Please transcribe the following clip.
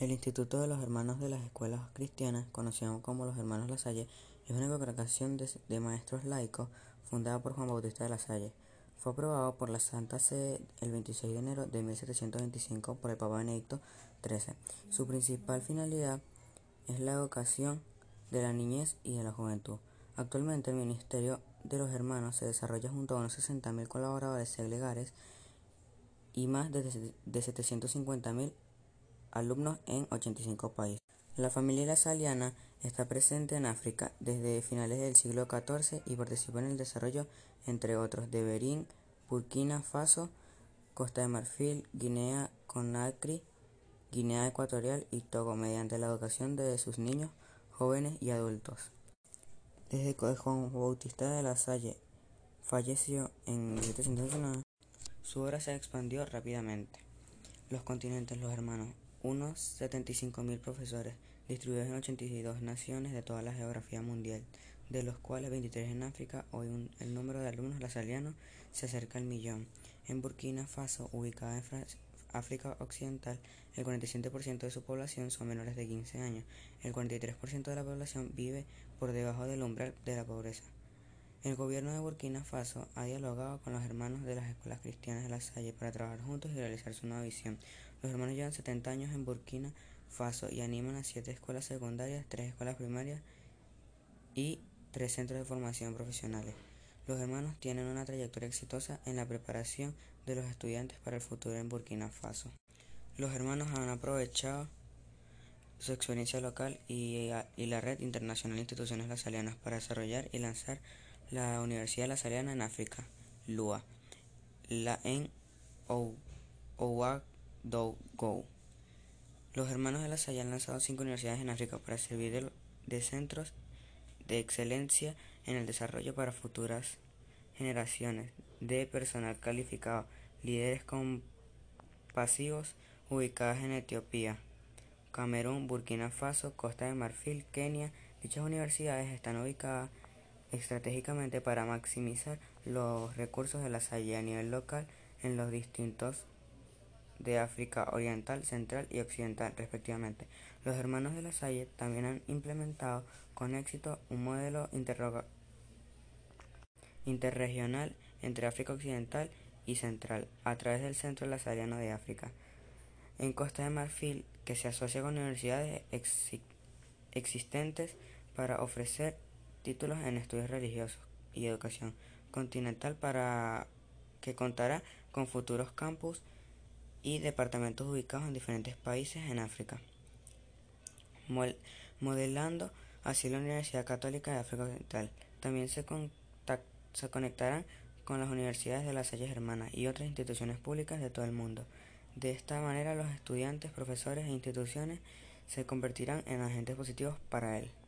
El Instituto de los Hermanos de las Escuelas Cristianas, conocido como los Hermanos La Salle, es una congregación de, maestros laicos fundada por Juan Bautista de La Salle. Fue aprobado por la Santa Sede el 26 de enero de 1725 por el Papa Benedicto XIII. Su principal finalidad es la educación de la niñez y de la juventud. Actualmente el Ministerio de los Hermanos se desarrolla junto a unos 60.000 colaboradores segregares y más de, de 750.000 alumnos en 85 países. La familia lasaliana está presente en África desde finales del siglo XIV y participa en el desarrollo, entre otros, de Berín, Burkina Faso, Costa de Marfil, Guinea Conakry, Guinea Ecuatorial y Togo mediante la educación de sus niños, jóvenes y adultos. Desde que Juan Bautista de la Salle falleció en 1719, su obra se expandió rápidamente. Los continentes, los hermanos, unos 75.000 profesores distribuidos en 82 naciones de toda la geografía mundial, de los cuales 23 en África, hoy el número de alumnos lasalianos se acerca al millón. En Burkina Faso, ubicada en África Occidental, el 47% de su población son menores de 15 años, el 43% de la población vive por debajo del umbral de la pobreza. El gobierno de Burkina Faso ha dialogado con los hermanos de las escuelas cristianas de la Salle para trabajar juntos y realizar su nueva visión. Los hermanos llevan 70 años en Burkina Faso y animan a 7 escuelas secundarias, 3 escuelas primarias y 3 centros de formación profesionales. Los hermanos tienen una trayectoria exitosa en la preparación de los estudiantes para el futuro en Burkina Faso. Los hermanos han aprovechado su experiencia local y, la red internacional de instituciones lasalianas para desarrollar y lanzar la Universidad Lasaliana en África, LUA, la en Ouagadougou. Los hermanos de la Salle han lanzado cinco universidades en África para servir de, centros de excelencia en el desarrollo para futuras generaciones de personal calificado, líderes compasivos ubicadas en Etiopía, Camerún, Burkina Faso, Costa de Marfil, Kenia. Dichas universidades están ubicadas estratégicamente para maximizar los recursos de la Salle a nivel local en los distintos de África Oriental, Central y Occidental, respectivamente. Los hermanos de la Salle también han implementado con éxito un modelo interregional entre África Occidental y Central, a través del Centro Lazariano de África, en Costa de Marfil, que se asocia con universidades existentes para ofrecer títulos en estudios religiosos y educación continental para que contará con futuros campus y departamentos ubicados en diferentes países en África, modelando así la Universidad Católica de África Occidental. También se, se conectarán con las universidades de las Salles Hermanas y otras instituciones públicas de todo el mundo. De esta manera los estudiantes, profesores e instituciones se convertirán en agentes positivos para él.